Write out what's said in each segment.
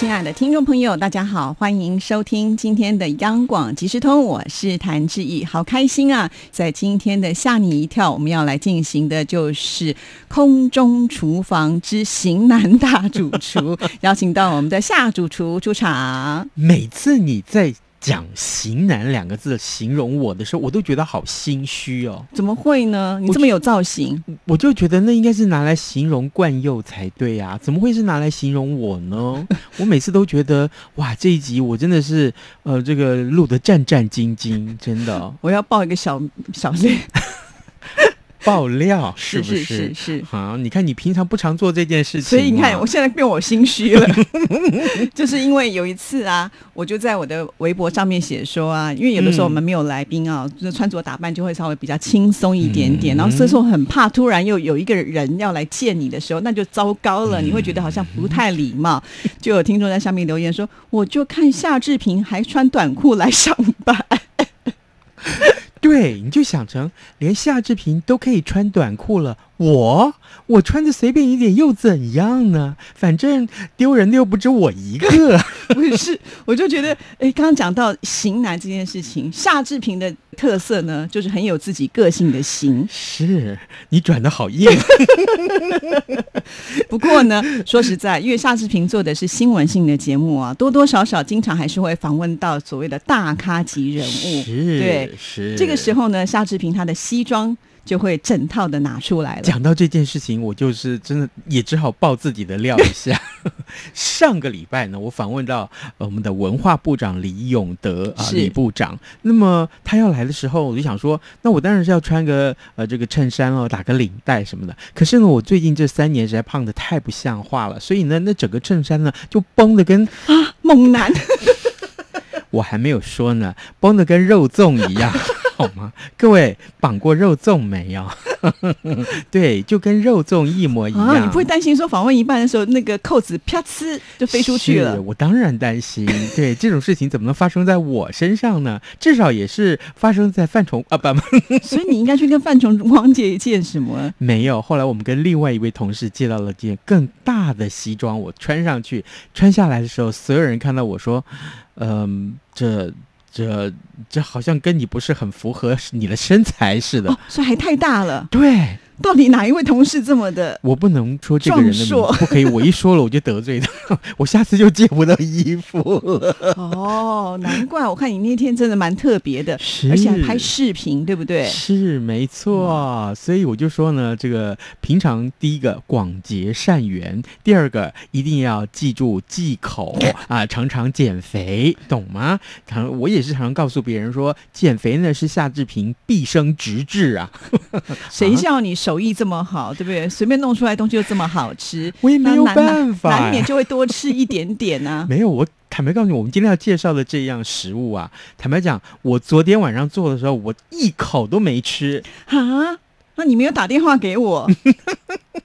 亲爱的听众朋友，大家好，欢迎收听今天的央广即时通，我是谭志毅，好开心啊！在今天的吓你一跳，我们要来进行的就是空中厨房之型男大主厨，邀请到我们的夏主厨出场。每次你在。讲“型男”两个字形容我的时候，我都觉得好心虚哦。怎么会呢？你这么有造型，我就觉得那应该是拿来形容冠佑才对呀。怎么会是拿来形容我呢？我每次都觉得哇，这一集我真的是呃，这个录的战战兢兢，真的。我要报一个小小脸。爆料 是不是是？是好，你看你平常不常做这件事情，所以你看我现在变我心虚了，就是因为有一次啊，我就在我的微博上面写说啊，因为有的时候我们没有来宾啊，就穿着打扮就会稍微比较轻松一点点，然后所以说很怕突然又有一个人要来见你的时候，那就糟糕了，你会觉得好像不太礼貌。就有听众在下面留言说，我就看夏志平还穿短裤来上班。对，你就想成连夏志平都可以穿短裤了，我我穿的随便一点又怎样呢？反正丢人的又不止我一个。不是，我就觉得，哎，刚刚讲到型男这件事情，夏志平的特色呢，就是很有自己个性的型。是你转的好硬。不过呢，说实在，因为夏志平做的是新闻性的节目啊，多多少少经常还是会访问到所谓的大咖级人物。是，对，是。这个时候呢，夏志平他的西装。就会整套的拿出来了。讲到这件事情，我就是真的也只好爆自己的料一下。上个礼拜呢，我访问到我们的文化部长李永德啊，李部长。那么他要来的时候，我就想说，那我当然是要穿个呃这个衬衫哦，打个领带什么的。可是呢，我最近这三年实在胖的太不像话了，所以呢，那整个衬衫呢就绷的跟啊猛男。我还没有说呢，绷的跟肉粽一样。好吗？各位绑过肉粽没有？对，就跟肉粽一模一样。你不会担心说访问一半的时候，那个扣子啪呲就飞出去了？我当然担心。对，这种事情怎么能发生在我身上呢？至少也是发生在范崇啊，不不。所以你应该去跟范崇光借一件什么？没有。后来我们跟另外一位同事借到了件更大的西装，我穿上去，穿下来的时候，所有人看到我说：“嗯，这。”这这好像跟你不是很符合你的身材似的，所以还太大了。对。到底哪一位同事这么的？我不能说这个人的名字，不可以。我一说了，我就得罪他，我下次就借不到衣服了。哦，难怪我看你那天真的蛮特别的，而且还拍视频，对不对？是没错，所以我就说呢，这个平常第一个广结善缘，第二个一定要记住忌口 啊，常常减肥，懂吗？常我也是常常告诉别人说，减肥呢是夏志平毕生直至啊。谁叫你手艺这么好，对不对？随便弄出来东西又这么好吃，我也没有办法，难免就会多吃一点点啊。没有，我坦白告诉你，我们今天要介绍的这样食物啊，坦白讲，我昨天晚上做的时候，我一口都没吃啊。那你没有打电话给我，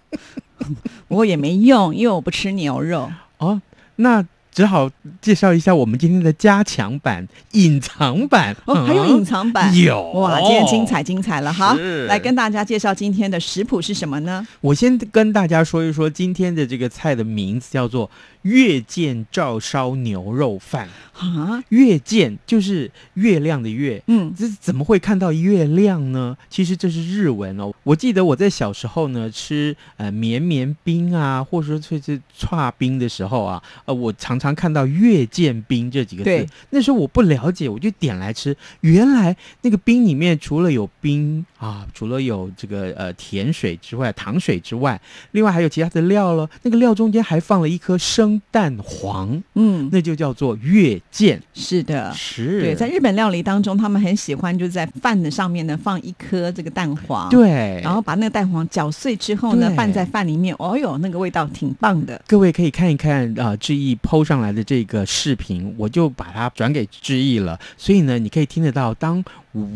我也没用，因为我不吃牛肉哦。那。只好介绍一下我们今天的加强版、隐藏版哦，还有隐藏版有哇！今天精彩精彩了哈！来跟大家介绍今天的食谱是什么呢？我先跟大家说一说今天的这个菜的名字叫做。月见照烧牛肉饭啊！月见就是月亮的月，嗯，这怎么会看到月亮呢？其实这是日文哦。我记得我在小时候呢，吃呃绵绵冰啊，或者说这是串冰的时候啊，呃，我常常看到月见冰这几个字。那时候我不了解，我就点来吃。原来那个冰里面除了有冰啊，除了有这个呃甜水之外，糖水之外，另外还有其他的料了。那个料中间还放了一颗生。蛋黄，嗯，那就叫做月见。是的，是。对，在日本料理当中，他们很喜欢就在饭的上面呢放一颗这个蛋黄，对，然后把那个蛋黄搅碎之后呢拌在饭里面，哦哟，那个味道挺棒的。各位可以看一看啊，志毅抛上来的这个视频，我就把它转给志毅了。所以呢，你可以听得到，当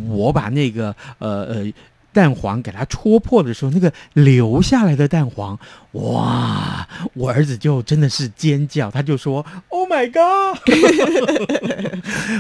我把那个呃呃。蛋黄给它戳破的时候，那个流下来的蛋黄，哇！我儿子就真的是尖叫，他就说哦 my god！”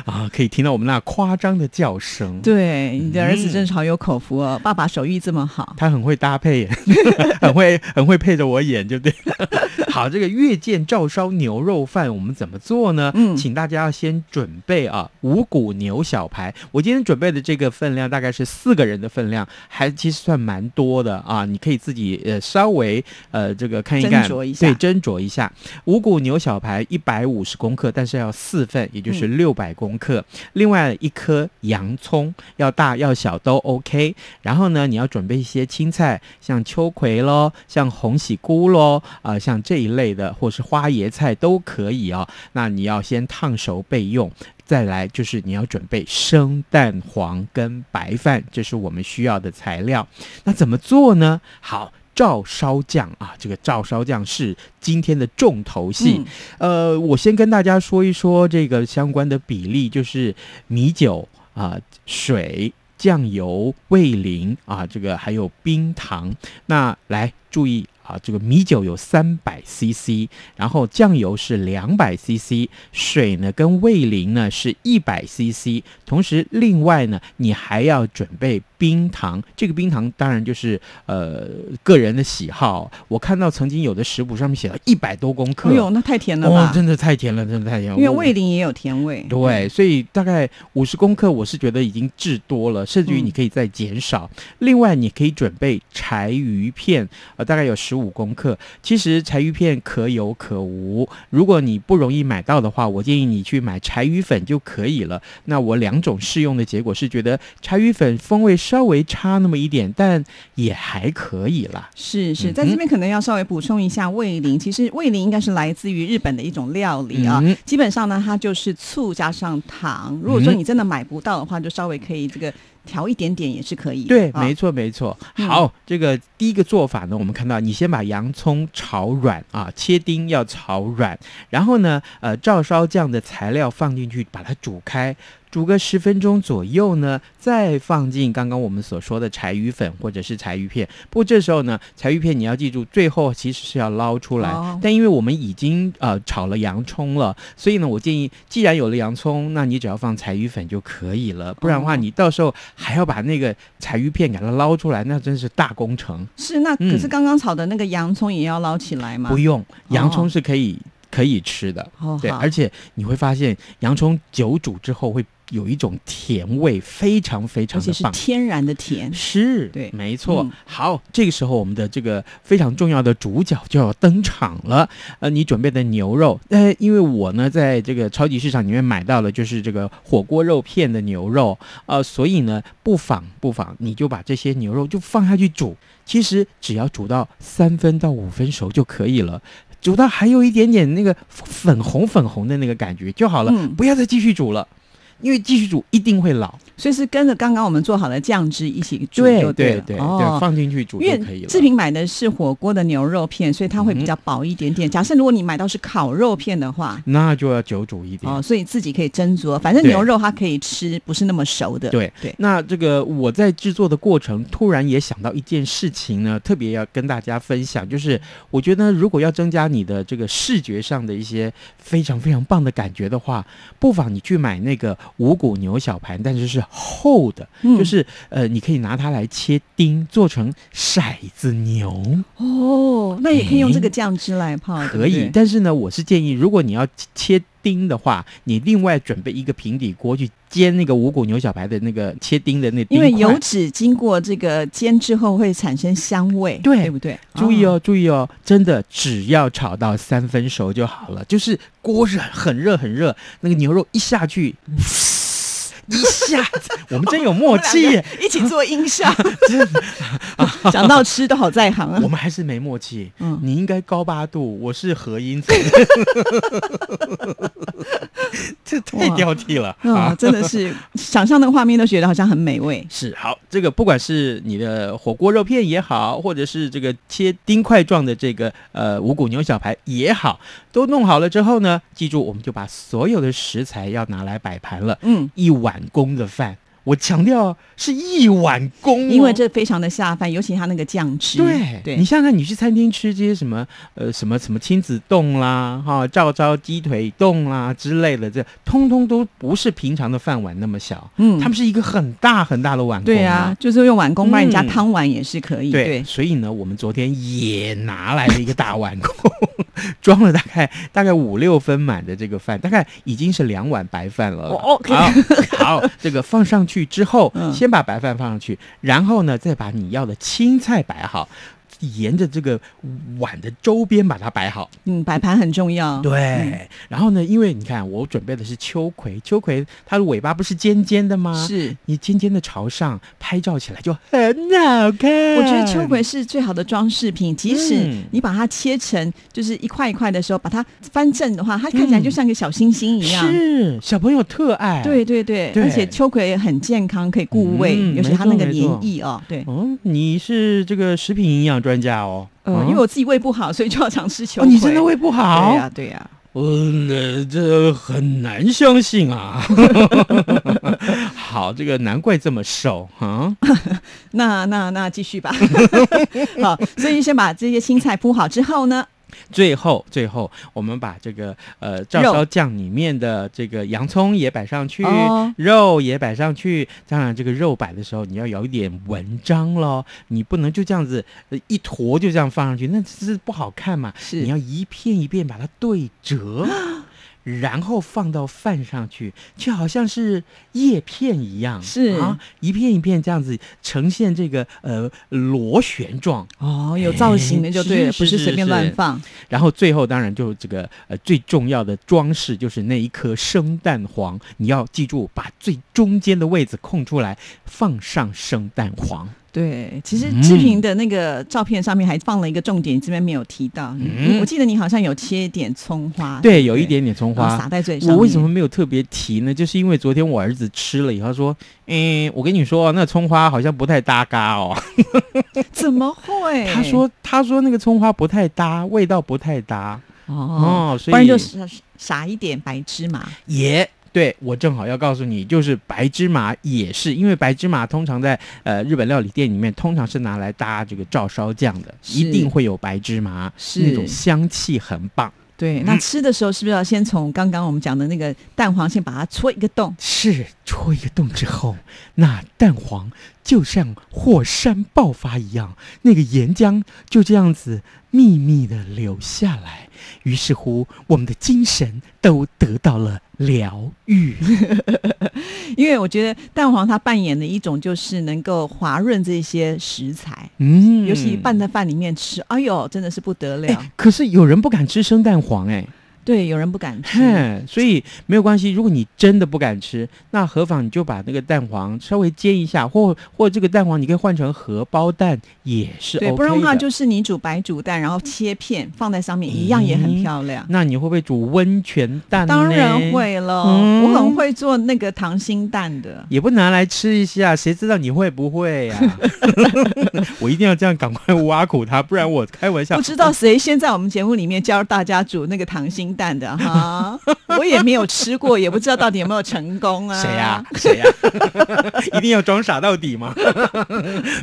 啊，可以听到我们那夸张的叫声。对，你的儿子真是好有口福哦，爸爸手艺这么好，他很会搭配，很会很会配着我演，对不对？好，这个月见照烧牛肉饭我们怎么做呢？嗯，请大家要先准备啊，五谷牛小排。我今天准备的这个分量大概是四个人的分量。还其实算蛮多的啊，你可以自己呃稍微呃这个看一看，对，斟酌一下。五谷牛小排一百五十公克，但是要四份，也就是六百公克。另外一颗洋葱要大要小都 OK。然后呢，你要准备一些青菜，像秋葵咯，像红喜菇咯，啊，像这一类的，或是花椰菜都可以哦。那你要先烫熟备用。再来就是你要准备生蛋黄跟白饭，这是我们需要的材料。那怎么做呢？好，照烧酱啊，这个照烧酱是今天的重头戏。呃，我先跟大家说一说这个相关的比例，就是米酒啊、水、酱油、味淋啊，这个还有冰糖。那来注意。啊，这个米酒有三百 CC，然后酱油是两百 CC，水呢跟味淋呢是一百 CC，同时另外呢，你还要准备。冰糖，这个冰糖当然就是呃个人的喜好。我看到曾经有的食谱上面写了一百多公克，哎呦，那太甜了吧！真的太甜了，真的太甜了。因为味淋也有甜味，对，所以大概五十公克，我是觉得已经至多了，甚至于你可以再减少。另外，你可以准备柴鱼片，呃，大概有十五公克。其实柴鱼片可有可无，如果你不容易买到的话，我建议你去买柴鱼粉就可以了。那我两种试用的结果是觉得柴鱼粉风味。稍微差那么一点，但也还可以啦。是是，在这边可能要稍微补充一下，味淋其实味淋应该是来自于日本的一种料理啊。基本上呢，它就是醋加上糖。如果说你真的买不到的话，就稍微可以这个。调一点点也是可以。对，没错，没错。好，这个第一个做法呢，我们看到你先把洋葱炒软啊，切丁要炒软，然后呢，呃，照烧酱的材料放进去，把它煮开，煮个十分钟左右呢，再放进刚刚我们所说的柴鱼粉或者是柴鱼片。不过这时候呢，柴鱼片你要记住，最后其实是要捞出来。但因为我们已经呃炒了洋葱了，所以呢，我建议既然有了洋葱，那你只要放柴鱼粉就可以了。不然的话，你到时候。还要把那个柴鱼片给它捞出来，那真是大工程。是，那可是刚刚炒的那个洋葱也要捞起来吗？不用，洋葱是可以可以吃的。哦对，而且你会发现洋葱久煮之后会。有一种甜味，非常非常的棒，天然的甜，是对，没错。好，这个时候我们的这个非常重要的主角就要登场了。呃，你准备的牛肉，呃，因为我呢在这个超级市场里面买到了，就是这个火锅肉片的牛肉，呃，所以呢，不妨不妨，你就把这些牛肉就放下去煮，其实只要煮到三分到五分熟就可以了，煮到还有一点点那个粉红粉红的那个感觉就好了，不要再继续煮了。因为继续煮一定会老，所以是跟着刚刚我们做好的酱汁一起煮就，对了对对，放进去煮就可以了。志平买的是火锅的牛肉片，所以它会比较薄一点点。假设如果你买到是烤肉片的话，那就要久煮一点哦。所以自己可以斟酌，反正牛肉它可以吃，不是那么熟的。对对。那这个我在制作的过程，突然也想到一件事情呢，特别要跟大家分享，就是我觉得如果要增加你的这个视觉上的一些非常非常棒的感觉的话，不妨你去买那个。五谷牛小盘，但是是厚的，就是呃，你可以拿它来切丁，做成骰子牛哦。那也可以用这个酱汁来泡，可以。但是呢，我是建议，如果你要切丁的话，你另外准备一个平底锅去煎那个五谷牛小排的那个切丁的那，因为油脂经过这个煎之后会产生香味，对，对不对？注意哦，注意哦，真的只要炒到三分熟就好了，就是锅是很热很热，那个牛肉一下去。一下子，我们真有默契，一起做音效。讲 到吃都好在行啊。我们还是没默契。嗯，你应该高八度，我是和音层。这太挑剔了啊！真的是想象那个画面都觉得好像很美味。是好，这个不管是你的火锅肉片也好，或者是这个切丁块状的这个呃五谷牛小排也好，都弄好了之后呢，记住我们就把所有的食材要拿来摆盘了。嗯，一碗。公的饭。我强调是一碗公，因为这非常的下饭，尤其它那个酱汁。对，对你想想看，你去餐厅吃这些什么呃什么什么亲子冻啦，哈，照照鸡腿冻啦之类的，这通通都不是平常的饭碗那么小，嗯，他们是一个很大很大的碗。对啊，就是用碗公，帮你加汤碗也是可以。对，所以呢，我们昨天也拿来了一个大碗公，装了大概大概五六分满的这个饭，大概已经是两碗白饭了。哦，好，这个放上去之后，先把白饭放上去，然后呢，再把你要的青菜摆好。沿着这个碗的周边把它摆好，嗯，摆盘很重要。对，然后呢，因为你看我准备的是秋葵，秋葵它的尾巴不是尖尖的吗？是，你尖尖的朝上拍照起来就很好看。我觉得秋葵是最好的装饰品，即使你把它切成就是一块一块的时候，把它翻正的话，它看起来就像个小星星一样。是，小朋友特爱。对对对，而且秋葵很健康，可以固胃，尤其它那个黏液哦。对，嗯，你是这个食品营养专家哦，嗯，因为我自己胃不好，所以就要常吃秋葵。你真的胃不好？对呀，对呀。嗯，这很难相信啊。好，这个难怪这么瘦啊。那那那继续吧。好，所以先把这些青菜铺好之后呢？最后，最后，我们把这个呃照烧酱里面的这个洋葱也摆上去，肉也摆上去。当然，这个肉摆的时候，你要有一点文章喽，你不能就这样子一坨就这样放上去，那是不好看嘛。是，你要一片一片把它对折。然后放到饭上去，就好像是叶片一样，是啊，一片一片这样子呈现这个呃螺旋状哦，有造型的就对了，不是随便乱放。然后最后当然就这个呃最重要的装饰就是那一颗生蛋黄，你要记住把最中间的位置空出来，放上生蛋黄。对，其实志平的那个照片上面还放了一个重点，这边没有提到。我记得你好像有切一点葱花，对，有一点点葱花撒在嘴上。我为什么没有特别提呢？就是因为昨天我儿子吃了以后说：“嗯，我跟你说，那葱花好像不太搭嘎哦。” 怎么会？他说：“他说那个葱花不太搭，味道不太搭。”哦，不然就撒撒一点白芝麻也。对，我正好要告诉你，就是白芝麻也是，因为白芝麻通常在呃日本料理店里面，通常是拿来搭这个照烧酱的，一定会有白芝麻，是那种香气很棒。对，那吃的时候是不是要先从刚刚我们讲的那个蛋黄先把它戳一个洞？是，戳一个洞之后，那蛋黄就像火山爆发一样，那个岩浆就这样子秘密的流下来，于是乎我们的精神都得到了疗愈。因为我觉得蛋黄它扮演的一种就是能够滑润这些食材，嗯，尤其拌在饭里面吃，哎呦，真的是不得了。可是有人不敢吃生蛋黄，哎。对，有人不敢吃，所以没有关系。如果你真的不敢吃，那何妨你就把那个蛋黄稍微煎一下，或或这个蛋黄你可以换成荷包蛋也是。对，不然的话就是你煮白煮蛋，然后切片放在上面，一样也很漂亮。那你会不会煮温泉蛋？当然会了，我很会做那个溏心蛋的，也不拿来吃一下，谁知道你会不会呀？我一定要这样赶快挖苦他，不然我开玩笑。不知道谁先在我们节目里面教大家煮那个溏心。蛋的哈，我也没有吃过，也不知道到底有没有成功啊？谁呀？谁呀？一定要装傻到底吗？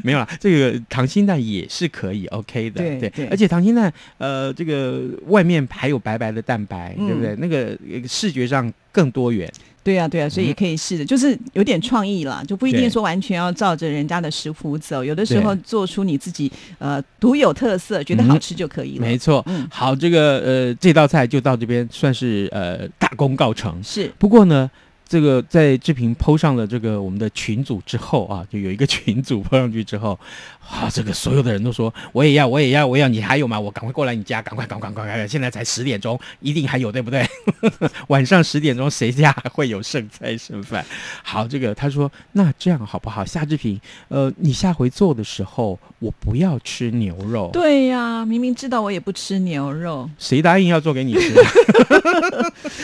没有啦，这个溏心蛋也是可以 OK 的，对对。而且溏心蛋，呃，这个外面还有白白的蛋白，对不对？那个视觉上更多元。对呀，对呀，所以也可以试的，就是有点创意了，就不一定说完全要照着人家的食谱走，有的时候做出你自己呃独有特色，觉得好吃就可以了。没错，嗯，好，这个呃这道菜就到这边算是呃大功告成。是，不过呢。这个在志平抛上了这个我们的群组之后啊，就有一个群组抛上去之后，啊，这个所有的人都说 我也要，我也要，我要，你还有吗？我赶快过来你家，赶快，赶快，赶快！现在才十点钟，一定还有，对不对？晚上十点钟谁家还会有剩菜剩饭？好，这个他说那这样好不好？夏志平，呃，你下回做的时候，我不要吃牛肉。对呀，明明知道我也不吃牛肉，谁答应要做给你吃？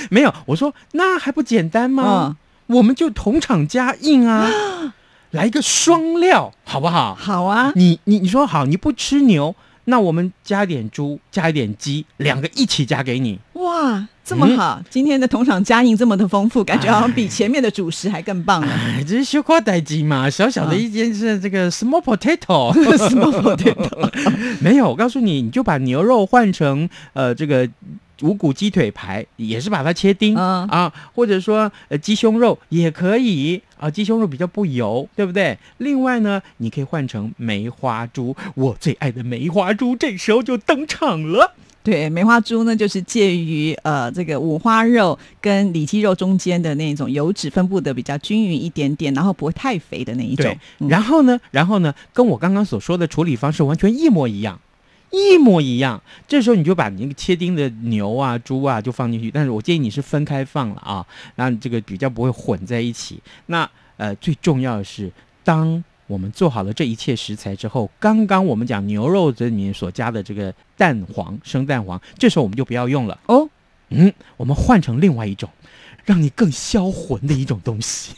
没有，我说那还不简单吗？嗯，我们就同场加印啊，来一个双料，好不好？好啊，你你你说好，你不吃牛，那我们加一点猪，加一点鸡，两个一起加给你。哇，这么好！今天的同场加印这么的丰富，感觉好像比前面的主食还更棒了。哎，这是修花代鸡嘛，小小的一件是这个 small potato，small potato。没有，我告诉你，你就把牛肉换成呃这个。五谷鸡腿排也是把它切丁啊，或者说呃鸡胸肉也可以啊，鸡胸肉比较不油，对不对？另外呢，你可以换成梅花猪，我最爱的梅花猪，这时候就登场了。对，梅花猪呢，就是介于呃这个五花肉跟里脊肉中间的那种油脂分布的比较均匀一点点，然后不会太肥的那一种。然后呢，然后呢，跟我刚刚所说的处理方式完全一模一样。一模一样，这时候你就把那个切丁的牛啊、猪啊就放进去，但是我建议你是分开放了啊，然后这个比较不会混在一起。那呃，最重要的是，当我们做好了这一切食材之后，刚刚我们讲牛肉这里面所加的这个蛋黄、生蛋黄，这时候我们就不要用了哦。嗯，我们换成另外一种，让你更销魂的一种东西，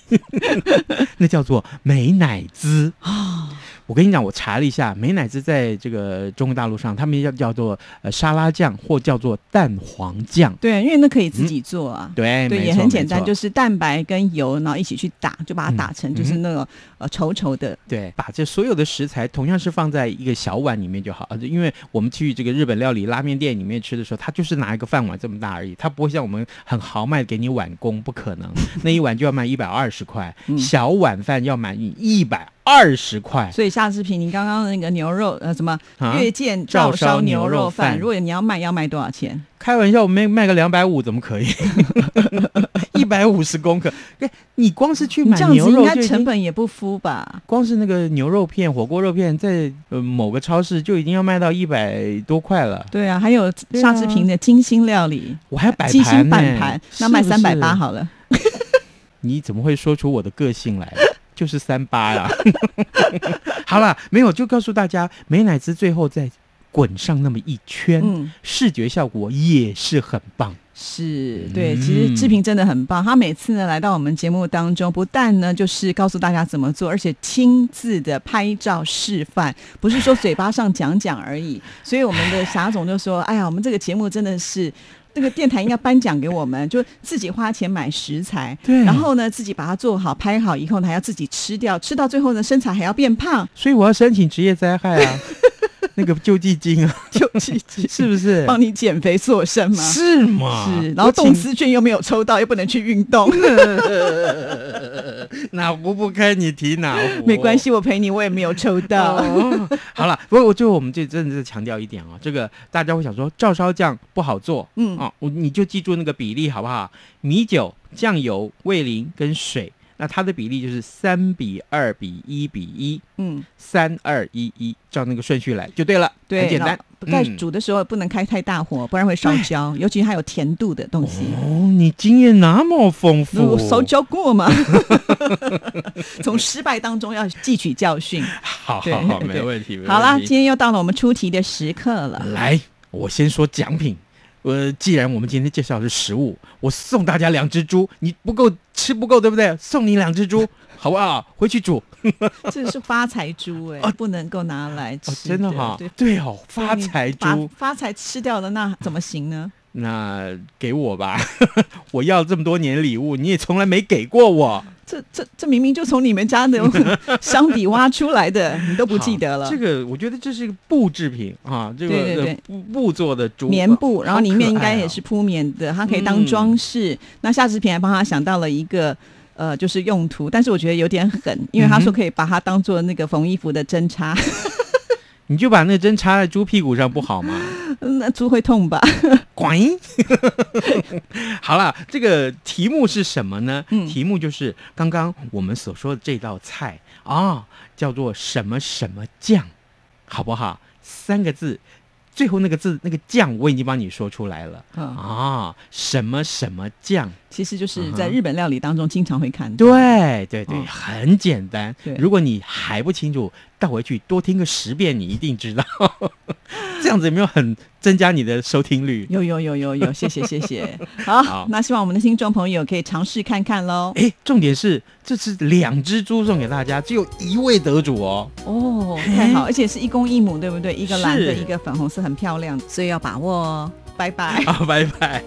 那叫做美乃滋啊。我跟你讲，我查了一下，美乃滋在这个中国大陆上，他们要叫做呃沙拉酱或叫做蛋黄酱。对，因为那可以自己做啊。对，对，也很简单，就是蛋白跟油，然后一起去打，就把它打成就是那个呃稠稠的。对，把这所有的食材同样是放在一个小碗里面就好。因为我们去这个日本料理拉面店里面吃的时候，他就是拿一个饭碗这么大而已，他不会像我们很豪迈给你碗工，不可能，那一碗就要卖一百二十块，小碗饭要买你一百。二十块，所以夏志平，你刚刚的那个牛肉呃什么月见照烧牛肉饭，如果你要卖，要卖多少钱？开玩笑，我们卖个两百五怎么可以？一百五十公克，哎，你光是去买牛肉，应该成本也不敷吧？光是那个牛肉片、火锅肉片，在呃某个超市就已经要卖到一百多块了。对啊，还有夏志平的精心料理，我还摆盘盘，那卖三百八好了。你怎么会说出我的个性来？就是三八呀，好了，没有就告诉大家，美乃滋最后再滚上那么一圈，视觉效果也是很棒。是对，其实志平真的很棒，他每次呢来到我们节目当中，不但呢就是告诉大家怎么做，而且亲自的拍照示范，不是说嘴巴上讲讲而已。所以我们的霞总就说：“哎呀，我们这个节目真的是。”那个电台应该颁奖给我们，就自己花钱买食材，对，然后呢，自己把它做好、拍好以后呢，还要自己吃掉，吃到最后呢，身材还要变胖，所以我要申请职业灾害啊。那个救济金啊，救济金是不是帮你减肥塑身吗？是吗？是，然后动资券又没有抽到，又不能去运动，哪壶不开你提哪壶。没关系，我陪你，我也没有抽到。好了，不过最后我们就真的是强调一点啊，这个大家会想说照烧酱不好做，嗯啊，我你就记住那个比例好不好？米酒、酱油、味淋跟水。那它的比例就是三比二比一比一，嗯，三二一一，照那个顺序来就对了，对，很简单。在煮的时候不能开太大火，不然会烧焦，尤其还有甜度的东西。哦，你经验那么丰富，烧焦过吗？从失败当中要汲取教训。好好好，没问题。好了，今天又到了我们出题的时刻了。来，我先说奖品。呃，既然我们今天介绍的是食物，我送大家两只猪，你不够吃不够，对不对？送你两只猪，好不好？回去煮。这是发财猪哎，不能够拿来吃。真的哈？对对哦，发财猪，发财吃掉了，那怎么行呢？那给我吧，我要这么多年礼物，你也从来没给过我。这这这明明就从你们家的箱底挖出来的，你都不记得了。这个我觉得这是一个布制品啊，这个布布做的竹棉布，然后里面应该也是铺棉的，它可以当装饰。那夏志平还帮他想到了一个呃，就是用途，但是我觉得有点狠，因为他说可以把它当做那个缝衣服的针插。你就把那针插在猪屁股上不好吗？那猪会痛吧？滚！好了，这个题目是什么呢？题目就是刚刚我们所说的这道菜啊，叫做什么什么酱，好不好？三个字，最后那个字那个酱我已经帮你说出来了啊，什么什么酱。其实就是在日本料理当中经常会看到。对对对，很简单。如果你还不清楚，倒回去多听个十遍，你一定知道。这样子有没有很增加你的收听率？有有有有有，谢谢 谢谢。好，那希望我们的听众朋友可以尝试看看喽。哎，重点是这是两只猪送给大家，只有一位得主哦。哦，太好，而且是一公一母，对不对？一个蓝的，一个粉红色，很漂亮，所以要把握哦。拜拜。好，拜拜。